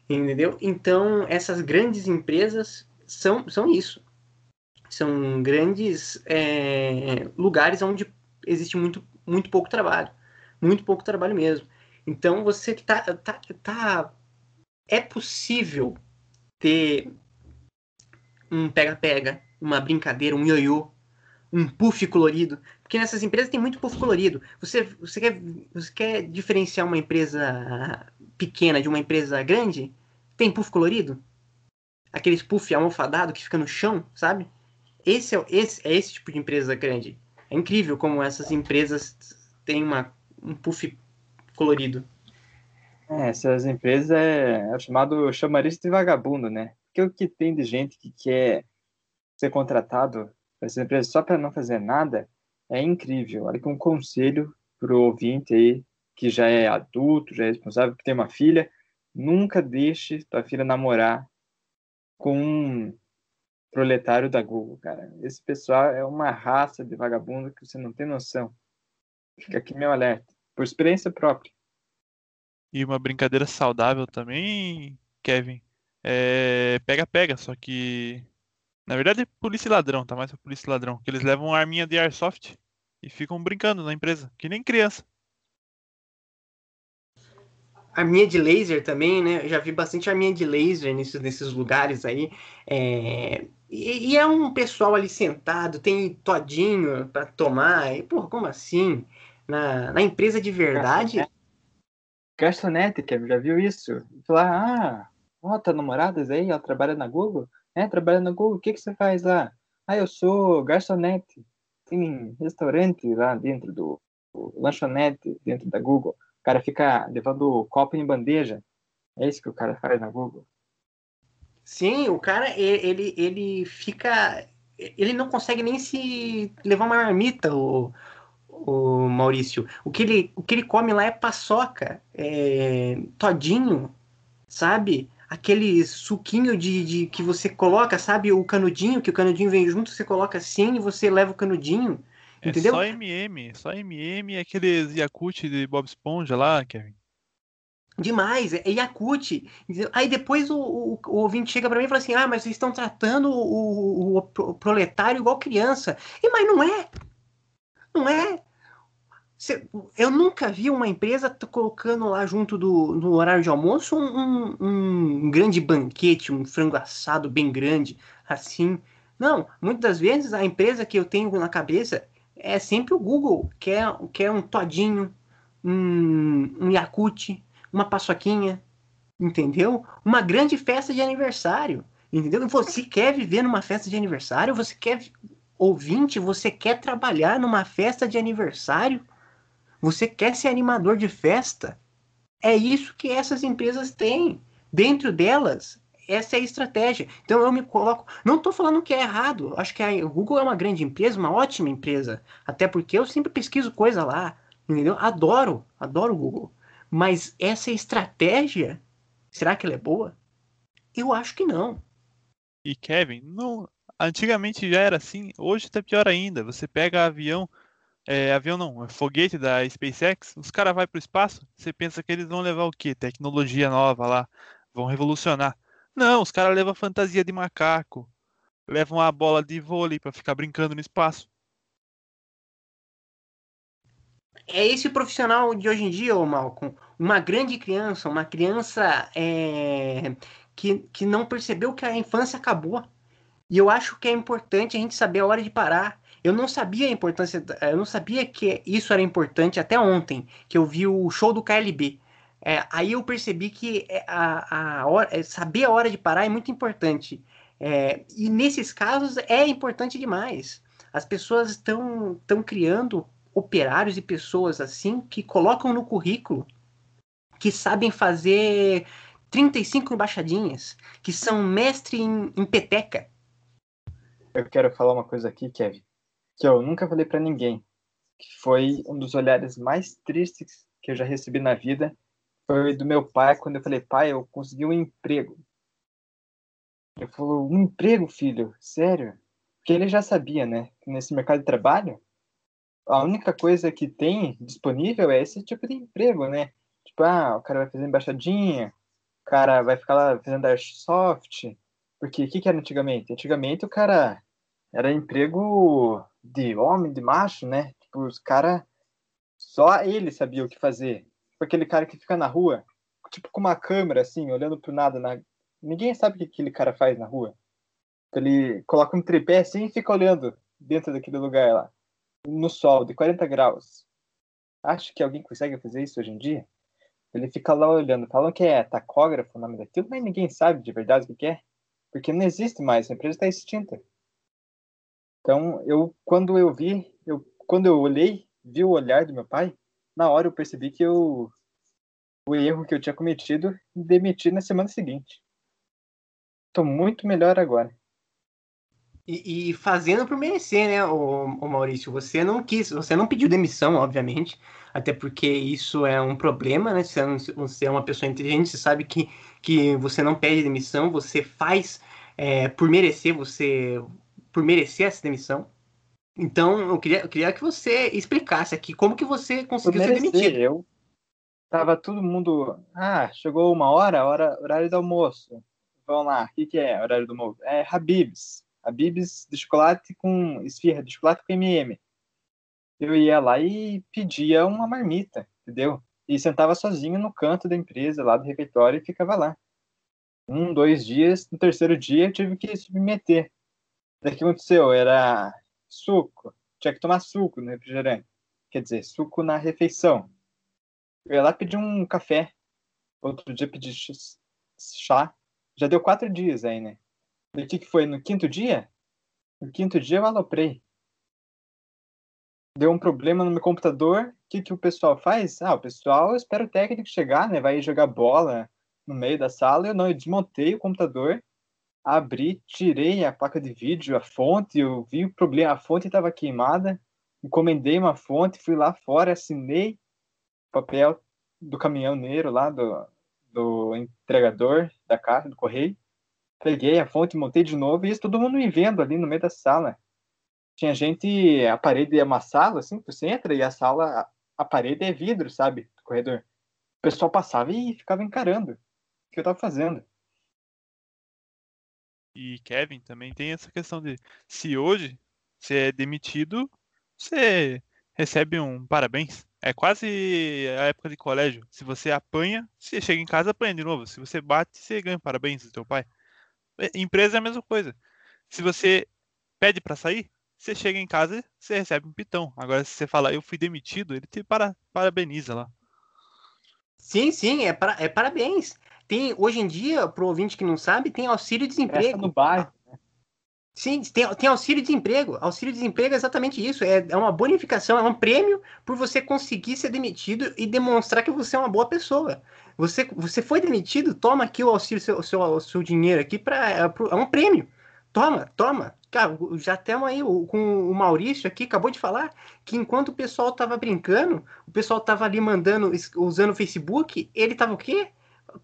Entendeu? Então, essas grandes empresas são, são isso. São grandes é, lugares onde existe muito, muito pouco trabalho. Muito pouco trabalho mesmo. Então, você tá, tá, tá é possível ter um pega-pega, uma brincadeira, um ioiô, um puff colorido. Porque nessas empresas tem muito puff colorido. Você, você, quer, você quer diferenciar uma empresa pequena de uma empresa grande? Tem puff colorido? Aqueles puff almofadado que fica no chão, sabe? Esse é, esse é esse tipo de empresa grande. É incrível como essas empresas têm uma, um puff colorido. É, essas empresas é, é chamado chamariz de vagabundo, né? Porque o que tem de gente que quer ser contratado para essas empresas só para não fazer nada é incrível. Olha que um conselho para o ouvinte aí que já é adulto, já é responsável, que tem uma filha, nunca deixe tua filha namorar com um proletário da Google, cara. Esse pessoal é uma raça de vagabundo que você não tem noção. Fica aqui meu alerta, por experiência própria. E uma brincadeira saudável também, Kevin, é pega-pega, só que na verdade é polícia e ladrão, tá mais pra polícia e ladrão, que eles levam uma arminha de airsoft e ficam brincando na empresa, que nem criança. Arminha de laser também, né? Eu já vi bastante arminha de laser nesses, nesses lugares aí. É... E, e, é um pessoal ali sentado, tem todinho para tomar. E, porra, como assim? Na, na empresa de verdade. Garçonete, Kevin, já viu isso? Falar, ah, ó, tá namoradas aí, ela trabalha na Google? É, trabalha na Google, o que que você faz lá? Ah, eu sou garçonete. Tem restaurante lá dentro do, do lanchonete, dentro da Google. O cara fica levando copo em bandeja. É isso que o cara faz na Google. Sim, o cara, ele, ele fica. Ele não consegue nem se levar uma marmita, o, o Maurício. O que ele, o que ele come lá é paçoca, é, todinho, sabe? Aquele suquinho de, de que você coloca, sabe? O canudinho, que o canudinho vem junto, você coloca assim e você leva o canudinho. É entendeu? só MM, só MM e aqueles Yakut de Bob Esponja lá, Kevin. Demais, é Yakut. Aí depois o, o, o ouvinte chega para mim e fala assim: ah, mas vocês estão tratando o, o, o proletário igual criança. E, mas não é. Não é. Eu nunca vi uma empresa colocando lá junto do no horário de almoço um, um, um, grande banquete, um frango assado bem grande, assim. Não, muitas das vezes a empresa que eu tenho na cabeça é sempre o Google, que é, que é um todinho, um, um Yakut, uma paçoquinha, entendeu? Uma grande festa de aniversário, entendeu? Você quer viver numa festa de aniversário? Você quer, ouvinte, você quer trabalhar numa festa de aniversário? Você quer ser animador de festa? É isso que essas empresas têm. Dentro delas, essa é a estratégia. Então eu me coloco. Não estou falando que é errado. Acho que a Google é uma grande empresa, uma ótima empresa. Até porque eu sempre pesquiso coisa lá. Entendeu? Adoro, adoro o Google. Mas essa estratégia, será que ela é boa? Eu acho que não. E Kevin, não, antigamente já era assim, hoje tá pior ainda. Você pega avião, é, avião não, é foguete da SpaceX, os caras vão para o espaço, você pensa que eles vão levar o quê? Tecnologia nova lá, vão revolucionar. Não, os caras levam fantasia de macaco, levam a bola de vôlei para ficar brincando no espaço. É esse profissional de hoje em dia, ô Malcolm. Uma grande criança, uma criança é, que, que não percebeu que a infância acabou. E eu acho que é importante a gente saber a hora de parar. Eu não sabia a importância, eu não sabia que isso era importante até ontem, que eu vi o show do KLB. É, aí eu percebi que é, a, a hora, é, saber a hora de parar é muito importante. É, e nesses casos é importante demais. As pessoas estão criando operários e pessoas assim que colocam no currículo que sabem fazer 35 embaixadinhas, que são mestre em, em peteca. Eu quero falar uma coisa aqui, Kevin, que eu nunca falei para ninguém, que foi um dos olhares mais tristes que eu já recebi na vida, foi do meu pai, quando eu falei, pai, eu consegui um emprego. Ele falou, um emprego, filho? Sério? Porque ele já sabia, né? Que nesse mercado de trabalho, a única coisa que tem disponível é esse tipo de emprego, né? Tipo, ah, o cara vai fazer embaixadinha, o cara vai ficar lá fazendo airsoft. Porque o que, que era antigamente? Antigamente o cara era emprego de homem, de macho, né? Tipo, os caras, só ele sabia o que fazer. Tipo aquele cara que fica na rua, tipo com uma câmera assim, olhando pro nada. Na... Ninguém sabe o que aquele cara faz na rua. Ele coloca um tripé assim e fica olhando dentro daquele lugar lá, no sol, de 40 graus. Acho que alguém consegue fazer isso hoje em dia? Ele fica lá olhando, falam que é tacógrafo o nome daquilo, mas ninguém sabe de verdade o que é, porque não existe mais, a empresa está extinta. Então, eu quando eu vi, eu quando eu olhei, vi o olhar do meu pai, na hora eu percebi que eu o erro que eu tinha cometido demiti na semana seguinte. Estou muito melhor agora. E, e, fazendo por merecer, né, o, o, Maurício? Você não quis, você não pediu demissão, obviamente, até porque isso é um problema, né? Você, você é uma pessoa inteligente, você sabe que, que você não pede demissão, você faz é, por merecer, você por merecer essa demissão. Então, eu queria, eu queria que você explicasse aqui como que você conseguiu ser demitido. Eu tava todo mundo, ah, chegou uma hora, hora horário do almoço. Vamos lá, o que, que é horário do almoço? É Habibs a Bibs de chocolate com esfirra, de chocolate com MM. Eu ia lá e pedia uma marmita, entendeu? E sentava sozinho no canto da empresa, lá do refeitório, e ficava lá. Um, dois dias, no terceiro dia eu tive que submeter. O que aconteceu? Era suco. Tinha que tomar suco no refrigerante. Quer dizer, suco na refeição. Eu ia lá pedir um café. Outro dia pedi chá. Já deu quatro dias aí, né? E o que, que foi? No quinto dia? No quinto dia eu aloprei. Deu um problema no meu computador. O que, que o pessoal faz? Ah, o pessoal espera o técnico chegar, né? Vai jogar bola no meio da sala. Eu não, eu desmontei o computador, abri, tirei a placa de vídeo, a fonte, eu vi o problema, a fonte estava queimada, encomendei uma fonte, fui lá fora, assinei o papel do caminhoneiro lá, do, do entregador da casa, do correio, peguei a fonte, montei de novo e isso todo mundo me vendo ali no meio da sala. Tinha gente, a parede é uma sala, assim, você entra e a sala, a parede é vidro, sabe, do corredor. O pessoal passava e ficava encarando o que eu tava fazendo. E Kevin também tem essa questão de se hoje você é demitido, você recebe um parabéns. É quase a época de colégio. Se você apanha, você chega em casa apanha de novo. Se você bate, você ganha parabéns do teu pai. É, empresa é a mesma coisa. Se você pede para sair, você chega em casa você recebe um pitão. Agora, se você fala, eu fui demitido, ele te para, parabeniza lá. Sim, sim, é, para, é parabéns. Tem, hoje em dia, pro ouvinte que não sabe, tem auxílio-desemprego. no bairro. Né? Sim, tem, tem auxílio-desemprego. Auxílio-desemprego é exatamente isso. É, é uma bonificação, é um prêmio por você conseguir ser demitido e demonstrar que você é uma boa pessoa. Você, você foi demitido, toma aqui o auxílio, seu, seu, seu dinheiro aqui, pra, é, é um prêmio. Toma, toma. Cara, já temos aí o, com o Maurício aqui, acabou de falar que enquanto o pessoal tava brincando, o pessoal tava ali mandando, usando o Facebook, ele tava o quê?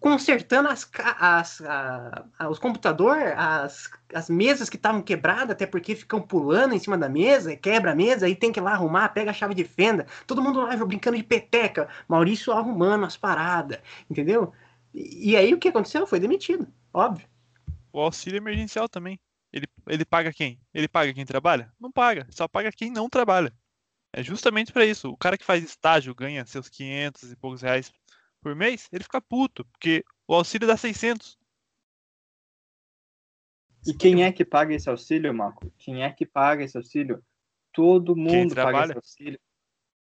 Consertando as, as, a, os computadores, as, as mesas que estavam quebradas, até porque ficam pulando em cima da mesa, quebra a mesa, aí tem que ir lá arrumar, pega a chave de fenda, todo mundo lá brincando de peteca, Maurício arrumando as paradas, entendeu? E, e aí o que aconteceu? Foi demitido, óbvio. O auxílio emergencial também. Ele, ele paga quem? Ele paga quem trabalha? Não paga, só paga quem não trabalha. É justamente para isso. O cara que faz estágio ganha seus 500 e poucos reais por mês, ele fica puto, porque o auxílio dá 600. E quem é que paga esse auxílio, Marco? Quem é que paga esse auxílio? Todo mundo paga esse auxílio.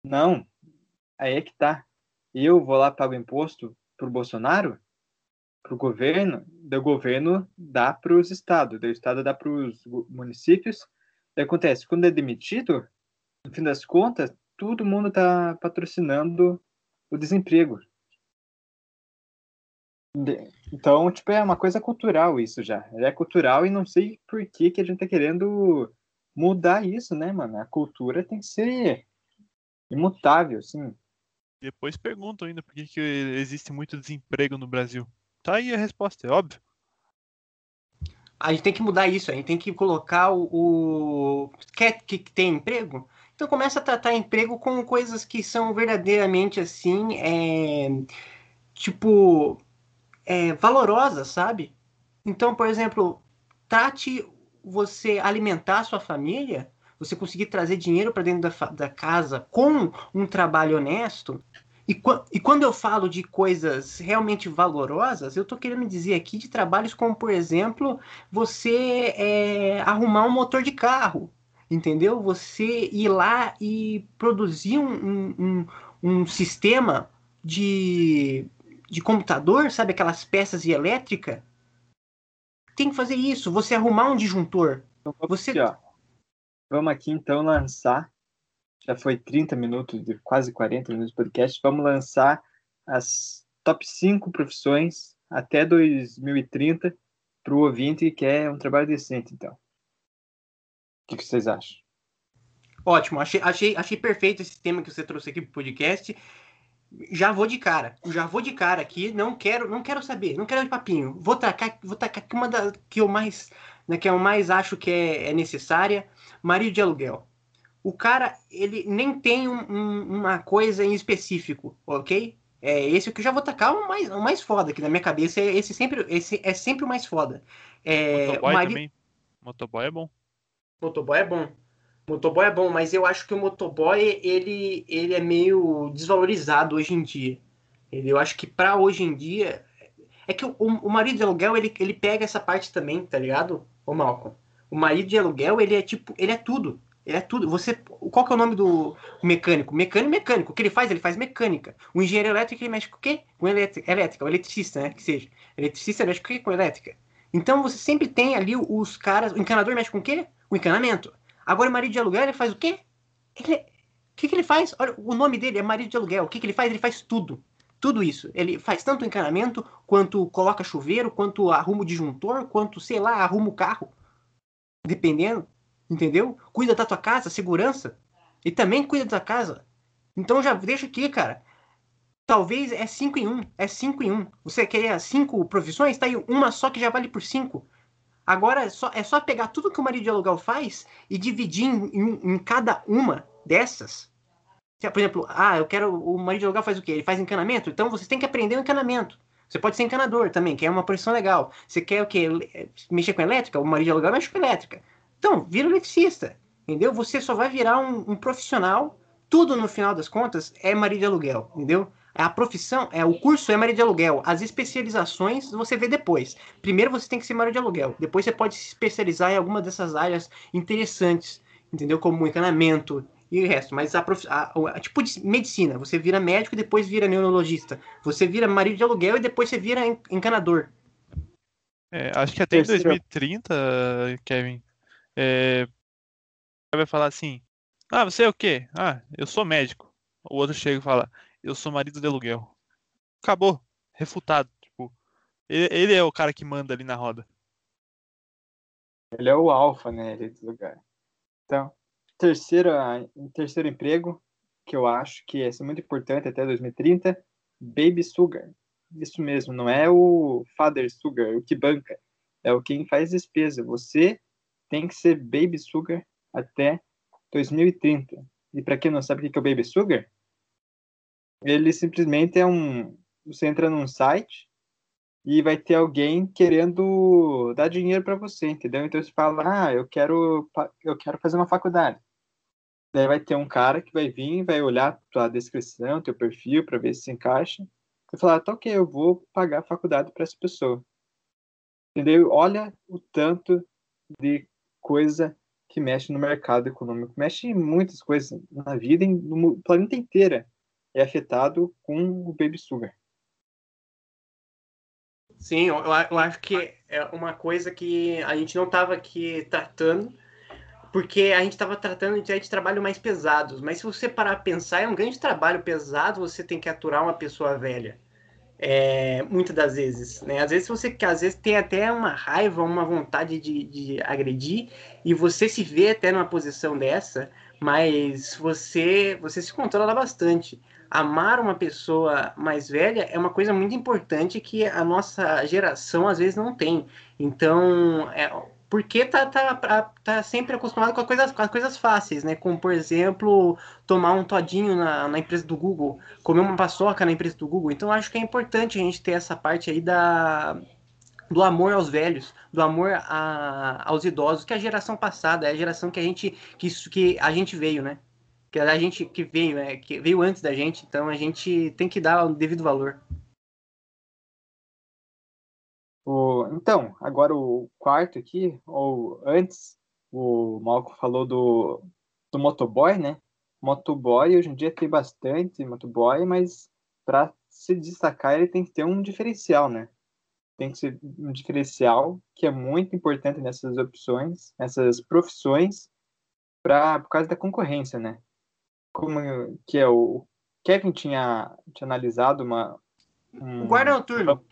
Não, aí é que tá. Eu vou lá pago imposto pro Bolsonaro, pro governo, do governo dá para os estados, do estado dá para os municípios. O que acontece? Quando é demitido, no fim das contas, todo mundo tá patrocinando o desemprego. Então, tipo, é uma coisa cultural isso já. É cultural e não sei por que, que a gente tá querendo mudar isso, né, mano? A cultura tem que ser imutável, sim. Depois perguntam ainda por que, que existe muito desemprego no Brasil. Tá aí a resposta, é óbvio. A gente tem que mudar isso, a gente tem que colocar o. o... Quer que tem emprego? Então começa a tratar emprego com coisas que são verdadeiramente assim, é... tipo, é, valorosa, sabe? Então, por exemplo, trate você alimentar a sua família, você conseguir trazer dinheiro para dentro da, da, casa com um trabalho honesto. E, e, quando eu falo de coisas realmente valorosas, eu estou querendo dizer aqui de trabalhos como, por exemplo, você é, arrumar um motor de carro, entendeu? Você ir lá e produzir um, um, um sistema de de computador, sabe aquelas peças de elétrica? Tem que fazer isso, você arrumar um disjuntor. Então, você... Aqui. Vamos aqui então lançar. Já foi 30 minutos, de quase 40 minutos de podcast. Vamos lançar as top 5 profissões até 2030 para o ouvinte que quer um trabalho decente, então. O que, que vocês acham? Ótimo, achei, achei, achei perfeito esse tema que você trouxe aqui para o podcast já vou de cara. Já vou de cara aqui. Não quero, não quero saber. Não quero de papinho. Vou tacar, vou tacar aqui uma da que eu mais, né, que eu mais acho que é, é necessária. Marido de aluguel. O cara, ele nem tem um, um, uma coisa em específico, ok? É esse que eu já vou tacar o mais, o mais foda aqui na minha cabeça. É esse sempre, esse é sempre o mais foda. É, Motoboy marido... também. Motoboy é bom. Motoboy é bom. Motoboy é bom, mas eu acho que o motoboy ele, ele é meio desvalorizado hoje em dia. Eu acho que para hoje em dia é que o, o marido de aluguel ele, ele pega essa parte também, tá ligado? O Malcolm. O marido de aluguel ele é tipo, ele é tudo. Ele é tudo. Você, qual que é o nome do mecânico? Mecânico, mecânico. O que ele faz? Ele faz mecânica. O engenheiro elétrico ele mexe com o quê? Com elétrica, elétrica o eletricista, né? Que seja. Eletricista mexe com o quê? Com elétrica. Então você sempre tem ali os caras. O encanador mexe com o quê? O encanamento. Agora, o marido de aluguel, ele faz o quê? Ele... O que, que ele faz? Olha, o nome dele é marido de aluguel. O que, que ele faz? Ele faz tudo. Tudo isso. Ele faz tanto encanamento, quanto coloca chuveiro, quanto arruma o disjuntor, quanto, sei lá, arruma o carro. Dependendo. Entendeu? Cuida da tua casa, segurança. E também cuida da tua casa. Então já deixa aqui, cara. Talvez é 5 em 1. Um, é 5 em 1. Um. Você quer 5 profissões? Tá aí uma só que já vale por 5. Agora é só, é só pegar tudo que o marido de aluguel faz e dividir em, em, em cada uma dessas. Por exemplo, ah, eu quero. O marido de aluguel faz o quê? Ele faz encanamento? Então você tem que aprender o encanamento. Você pode ser encanador também, que é uma profissão legal. Você quer o quê? Mexer com elétrica? O marido de aluguel mexe com elétrica. Então, vira eletricista. Entendeu? Você só vai virar um, um profissional. Tudo no final das contas é marido de aluguel, entendeu? A profissão, é o curso é marido de aluguel. As especializações você vê depois. Primeiro você tem que ser marido de aluguel. Depois você pode se especializar em alguma dessas áreas interessantes, entendeu? Como encanamento e o resto. Mas a, prof... a, a, tipo de medicina, você vira médico e depois vira neurologista. Você vira marido de aluguel e depois você vira encanador. É, acho que até em 2030, Kevin, é, vai falar assim: Ah, você é o quê? Ah, eu sou médico. O outro chega e fala: eu sou marido de aluguel. Acabou. Refutado. Tipo, ele, ele, é o cara que manda ali na roda. Ele é o alfa, né, do lugar. Então, terceiro, terceiro emprego, que eu acho que é muito importante até 2030, Baby Sugar. isso mesmo, não é o Father Sugar, o que banca, é o quem faz despesa. Você tem que ser Baby Sugar até 2030. E para quem não sabe o que é o Baby Sugar, ele simplesmente é um. Você entra num site e vai ter alguém querendo dar dinheiro para você, entendeu? Então você fala, ah, eu quero, eu quero fazer uma faculdade. Daí vai ter um cara que vai vir, vai olhar tua descrição, teu perfil, para ver se se encaixa. E falar, tá ok, eu vou pagar a faculdade para essa pessoa. Entendeu? Olha o tanto de coisa que mexe no mercado econômico. Mexe em muitas coisas na vida, no planeta inteiro é afetado com o Baby Sugar. Sim, eu, eu acho que é uma coisa que a gente não estava aqui tratando, porque a gente estava tratando de trabalho mais pesados. Mas se você parar a pensar, é um grande trabalho pesado você tem que aturar uma pessoa velha. É, muitas das vezes, né? Às vezes você às vezes tem até uma raiva, uma vontade de, de agredir e você se vê até numa posição dessa, mas você você se controla bastante. Amar uma pessoa mais velha é uma coisa muito importante que a nossa geração às vezes não tem. Então, é, porque tá, tá, tá sempre acostumado com, coisas, com as coisas fáceis, né? Como, por exemplo, tomar um todinho na, na empresa do Google, comer uma paçoca na empresa do Google. Então, acho que é importante a gente ter essa parte aí da, do amor aos velhos, do amor a, aos idosos, que é a geração passada, é a geração que a gente, que, que a gente veio, né? Que a gente que veio, é, que veio antes da gente, então a gente tem que dar o devido valor. O, então, agora o quarto aqui, ou antes, o Malco falou do, do motoboy, né? Motoboy, hoje em dia tem bastante motoboy, mas para se destacar ele tem que ter um diferencial, né? Tem que ser um diferencial que é muito importante nessas opções, nessas profissões, pra, por causa da concorrência, né? Como que é o Kevin tinha, tinha analisado uma. Um, guarda noturno.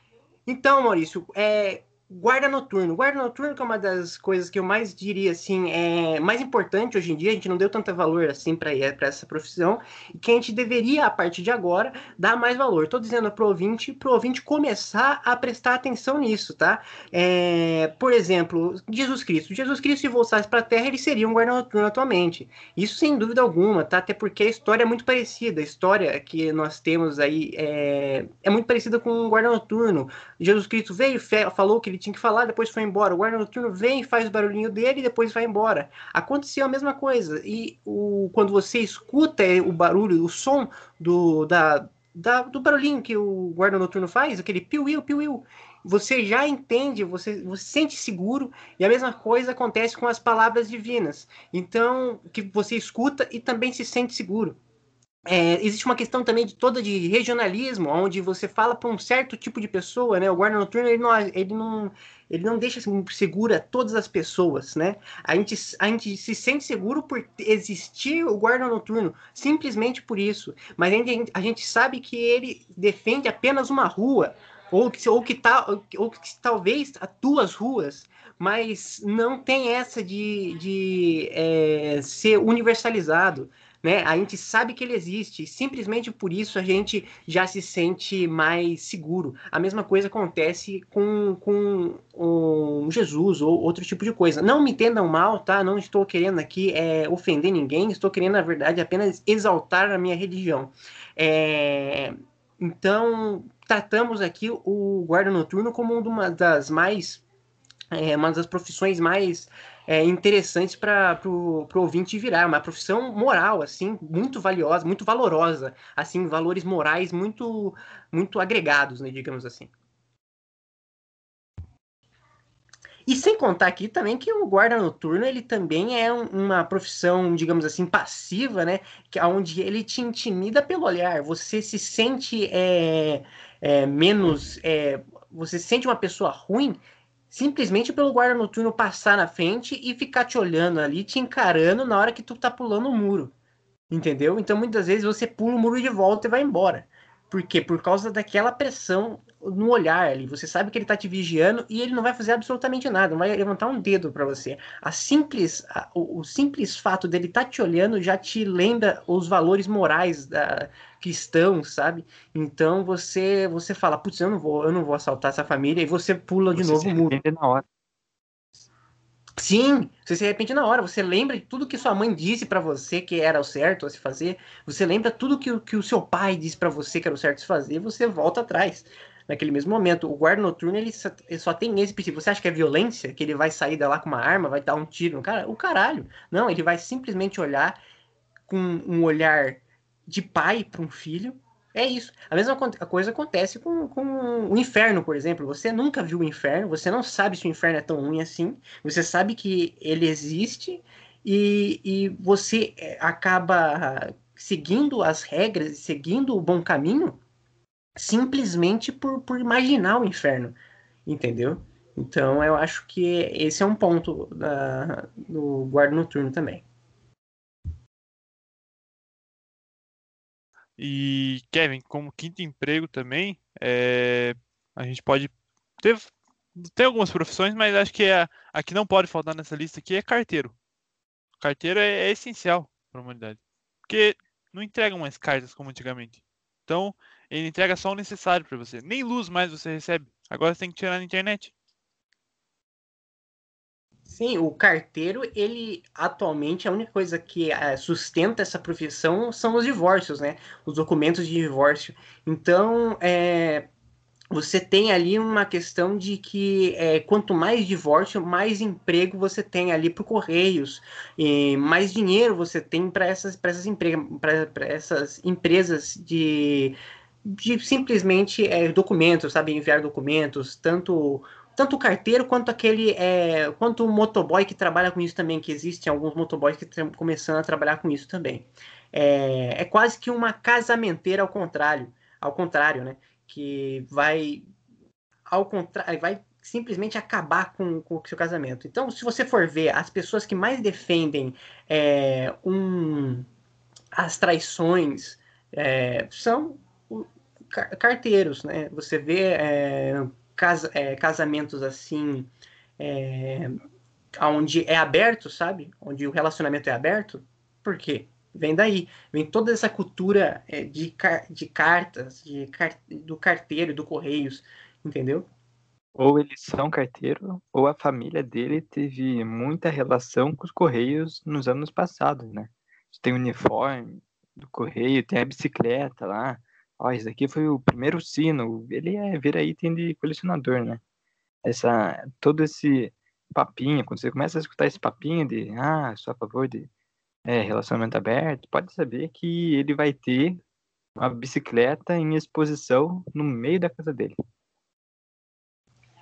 Então, Maurício, é, Guarda noturno. Guarda noturno que é uma das coisas que eu mais diria assim, é mais importante hoje em dia, a gente não deu tanto valor assim para essa profissão, e que a gente deveria, a partir de agora, dar mais valor. Estou dizendo pro ouvinte, pro ouvinte começar a prestar atenção nisso, tá? É, por exemplo, Jesus Cristo. Jesus Cristo, se voltasse para a Terra, ele seria um guarda noturno atualmente. Isso sem dúvida alguma, tá? Até porque a história é muito parecida. A história que nós temos aí é, é muito parecida com um guarda noturno. Jesus Cristo veio, falou que ele tinha que falar, depois foi embora. O guarda noturno vem, faz o barulhinho dele e depois vai embora. Aconteceu a mesma coisa. E o, quando você escuta o barulho, o som do, da, da, do barulhinho que o guarda noturno faz, aquele piu-iu, piu-iu, você já entende, você, você se sente seguro, e a mesma coisa acontece com as palavras divinas. Então, que você escuta e também se sente seguro. É, existe uma questão também de toda de regionalismo, onde você fala para um certo tipo de pessoa, né? O guarda noturno ele não, ele não, ele não deixa assim, segura todas as pessoas, né? A gente, a gente se sente seguro por existir o guarda noturno, simplesmente por isso. Mas a gente, a gente sabe que ele defende apenas uma rua, ou que, ou que, tá, ou que talvez duas ruas, mas não tem essa de, de é, ser universalizado né? A gente sabe que ele existe, simplesmente por isso a gente já se sente mais seguro. A mesma coisa acontece com, com um Jesus ou outro tipo de coisa. Não me entendam mal, tá? Não estou querendo aqui é, ofender ninguém, estou querendo, na verdade, apenas exaltar a minha religião. É... Então, tratamos aqui o guarda noturno como uma das mais é, uma das profissões mais é, interessantes para o ouvinte virar. Uma profissão moral, assim, muito valiosa, muito valorosa, assim, valores morais muito, muito agregados, né, digamos assim. E sem contar aqui também que o guarda noturno ele também é um, uma profissão, digamos assim, passiva, né? Que onde ele te intimida pelo olhar. Você se sente é, é, menos, é, você se sente uma pessoa ruim simplesmente pelo guarda noturno passar na frente e ficar te olhando ali, te encarando na hora que tu tá pulando o muro. Entendeu? Então muitas vezes você pula o muro de volta e vai embora. Por quê? Por causa daquela pressão no olhar ali. Você sabe que ele tá te vigiando e ele não vai fazer absolutamente nada, não vai levantar um dedo para você. A simples, a, o, o, simples fato dele estar tá te olhando já te lembra os valores morais da, cristãos, sabe? Então você você fala, putz, eu não vou, eu não vou assaltar essa família e você pula de novo o muro. na hora. Sim, você se arrepende na hora. Você lembra de tudo que sua mãe disse para você que era o certo a se fazer. Você lembra tudo que, que o seu pai disse para você que era o certo a se fazer. Você volta atrás naquele mesmo momento. O guarda noturno ele só, ele só, tem esse princípio. Você acha que é violência? Que ele vai sair da lá com uma arma, vai dar um tiro no cara? O caralho. Não, ele vai simplesmente olhar com um olhar de pai para um filho é isso. A mesma coisa acontece com, com o inferno, por exemplo. Você nunca viu o inferno, você não sabe se o inferno é tão ruim assim. Você sabe que ele existe e, e você é, acaba seguindo as regras, seguindo o bom caminho, simplesmente por, por imaginar o inferno. Entendeu? Então eu acho que esse é um ponto da, do guarda noturno também. E, Kevin, como quinto emprego também, é, a gente pode ter, algumas profissões, mas acho que a, a que não pode faltar nessa lista aqui é carteiro. Carteiro é, é essencial para a humanidade. Porque não entrega mais cartas como antigamente. Então, ele entrega só o necessário para você. Nem luz mais você recebe. Agora você tem que tirar na internet. Sim, o carteiro, ele atualmente a única coisa que uh, sustenta essa profissão são os divórcios, né? Os documentos de divórcio. Então, é, você tem ali uma questão de que é, quanto mais divórcio, mais emprego você tem ali para Correios, e mais dinheiro você tem para essas, essas, essas empresas de, de simplesmente é, documentos, sabe? Enviar documentos, tanto tanto o carteiro quanto aquele é, quanto o motoboy que trabalha com isso também, que existem alguns motoboys que estão começando a trabalhar com isso também. É, é quase que uma casamenteira ao contrário, ao contrário, né? Que vai ao contrário, vai simplesmente acabar com, com o seu casamento. Então, se você for ver as pessoas que mais defendem é, um, as traições é, são carteiros, né? Você vê é, casa, é, casamentos assim, é, onde é aberto, sabe? Onde o relacionamento é aberto. Por quê? Vem daí. Vem toda essa cultura é, de, car de cartas, de car do carteiro, do Correios, entendeu? Ou eles são carteiro, ou a família dele teve muita relação com os Correios nos anos passados, né? Tem o uniforme do Correio, tem a bicicleta lá, Ó, esse foi o primeiro sino. Ele é vira item de colecionador, né? Essa, todo esse papinho, quando você começa a escutar esse papinho de, ah, sou a favor de é, relacionamento aberto, pode saber que ele vai ter uma bicicleta em exposição no meio da casa dele.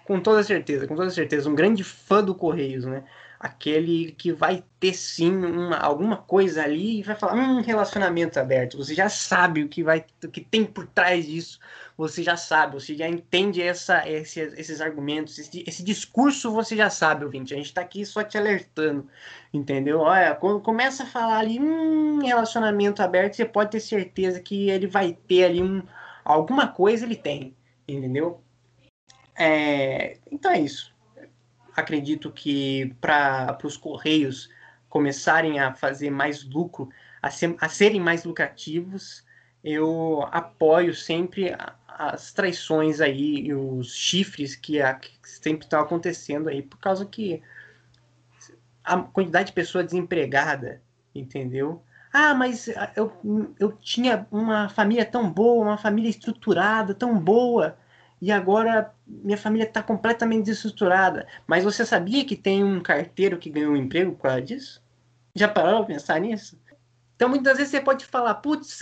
Com toda certeza, com toda certeza. Um grande fã do Correios, né? aquele que vai ter sim uma, alguma coisa ali e vai falar um relacionamento aberto. Você já sabe o que vai, o que tem por trás disso. Você já sabe, você já entende essa, esse, esses argumentos, esse, esse, discurso você já sabe, ouvinte. A gente está aqui só te alertando, entendeu? Olha, quando começa a falar ali um relacionamento aberto, você pode ter certeza que ele vai ter ali um, alguma coisa ele tem, entendeu? É, então é isso acredito que para os Correios começarem a fazer mais lucro, a, ser, a serem mais lucrativos, eu apoio sempre as traições aí e os chifres que, a, que sempre estão acontecendo aí, por causa que a quantidade de pessoa desempregada, entendeu? Ah, mas eu, eu tinha uma família tão boa, uma família estruturada, tão boa e agora minha família está completamente desestruturada. Mas você sabia que tem um carteiro que ganhou um emprego por causa disso? Já parou para pensar nisso? Então muitas vezes você pode falar, putz,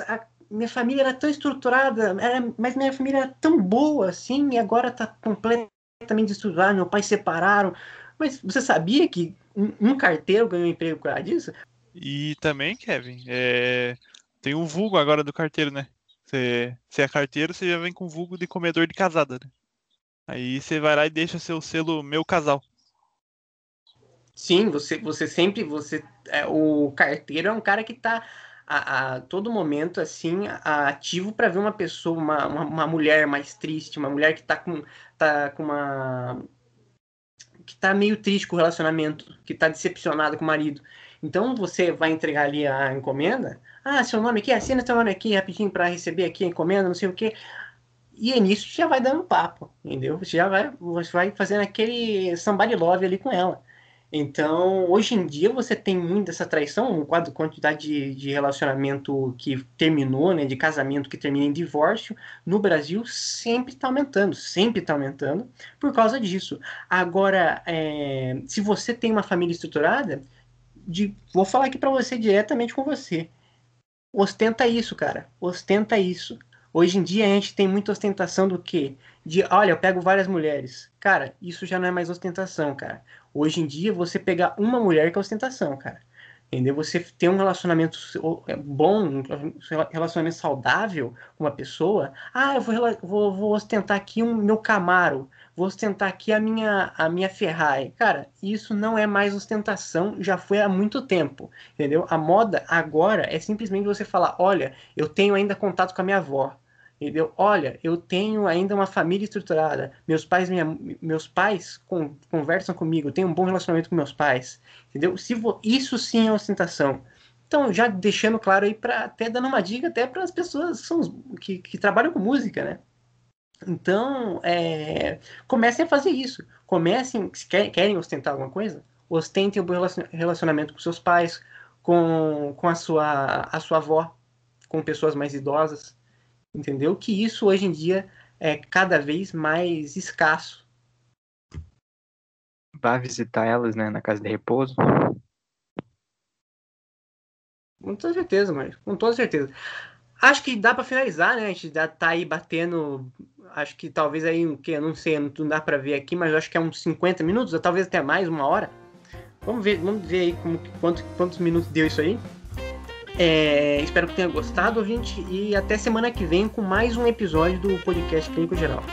minha família era tão estruturada, era, mas minha família era tão boa assim, e agora está completamente desestruturada, meu pai separaram. Mas você sabia que um, um carteiro ganhou emprego por causa disso? E também, Kevin, é... tem um vulgo agora do carteiro, né? Você, você é carteiro, você já vem com vulgo de comedor de casada, né? Aí você vai lá e deixa seu selo meu casal. Sim, você, você sempre, você, é, o carteiro é um cara que tá a, a todo momento, assim, a, ativo para ver uma pessoa, uma, uma, uma, mulher mais triste, uma mulher que tá com, tá com uma. que tá meio triste com o relacionamento, que tá decepcionada com o marido. Então você vai entregar ali a encomenda. Ah, seu nome aqui, assina seu nome aqui rapidinho para receber aqui a encomenda, não sei o quê. E é nisso já vai dando papo, entendeu? Você já vai, você vai fazendo aquele somebody love ali com ela. Então, hoje em dia você tem muito essa traição, a quantidade de, de relacionamento que terminou, né, de casamento que termina em divórcio, no Brasil sempre está aumentando, sempre está aumentando por causa disso. Agora, é, se você tem uma família estruturada, de, vou falar aqui para você diretamente com você, ostenta isso, cara, ostenta isso. Hoje em dia a gente tem muita ostentação do que? De, olha, eu pego várias mulheres. Cara, isso já não é mais ostentação, cara. Hoje em dia, você pegar uma mulher que é ostentação, cara. Entendeu? Você ter um relacionamento é, bom, um relacionamento saudável com uma pessoa. Ah, eu vou, vou, vou ostentar aqui um, meu Camaro. Vou ostentar aqui a minha, a minha Ferrari. Cara, isso não é mais ostentação, já foi há muito tempo. Entendeu? A moda agora é simplesmente você falar: olha, eu tenho ainda contato com a minha avó Entendeu? Olha, eu tenho ainda uma família estruturada. Meus pais, minha, meus pais com, conversam comigo. Tenho um bom relacionamento com meus pais. Entendeu? Se isso sim é ostentação. Então, já deixando claro aí, para até dando uma dica até para as pessoas que, são, que, que, trabalham com música, né? Então, é, comecem a fazer isso. Comecem, se querem, querem ostentar alguma coisa, ostentem um bom relacionamento com seus pais, com, com a, sua, a sua avó, com pessoas mais idosas entendeu? Que isso hoje em dia é cada vez mais escasso. Vá visitar elas, né, na casa de repouso. Com toda certeza, mas com toda certeza. Acho que dá para finalizar, né? A gente já tá aí batendo, acho que talvez aí, o que não sei, não dá para ver aqui, mas acho que é uns 50 minutos, ou talvez até mais, uma hora. Vamos ver, vamos ver aí como, quanto, quantos minutos deu isso aí. É, espero que tenha gostado, ouvinte, e até semana que vem com mais um episódio do podcast Clínico Geral.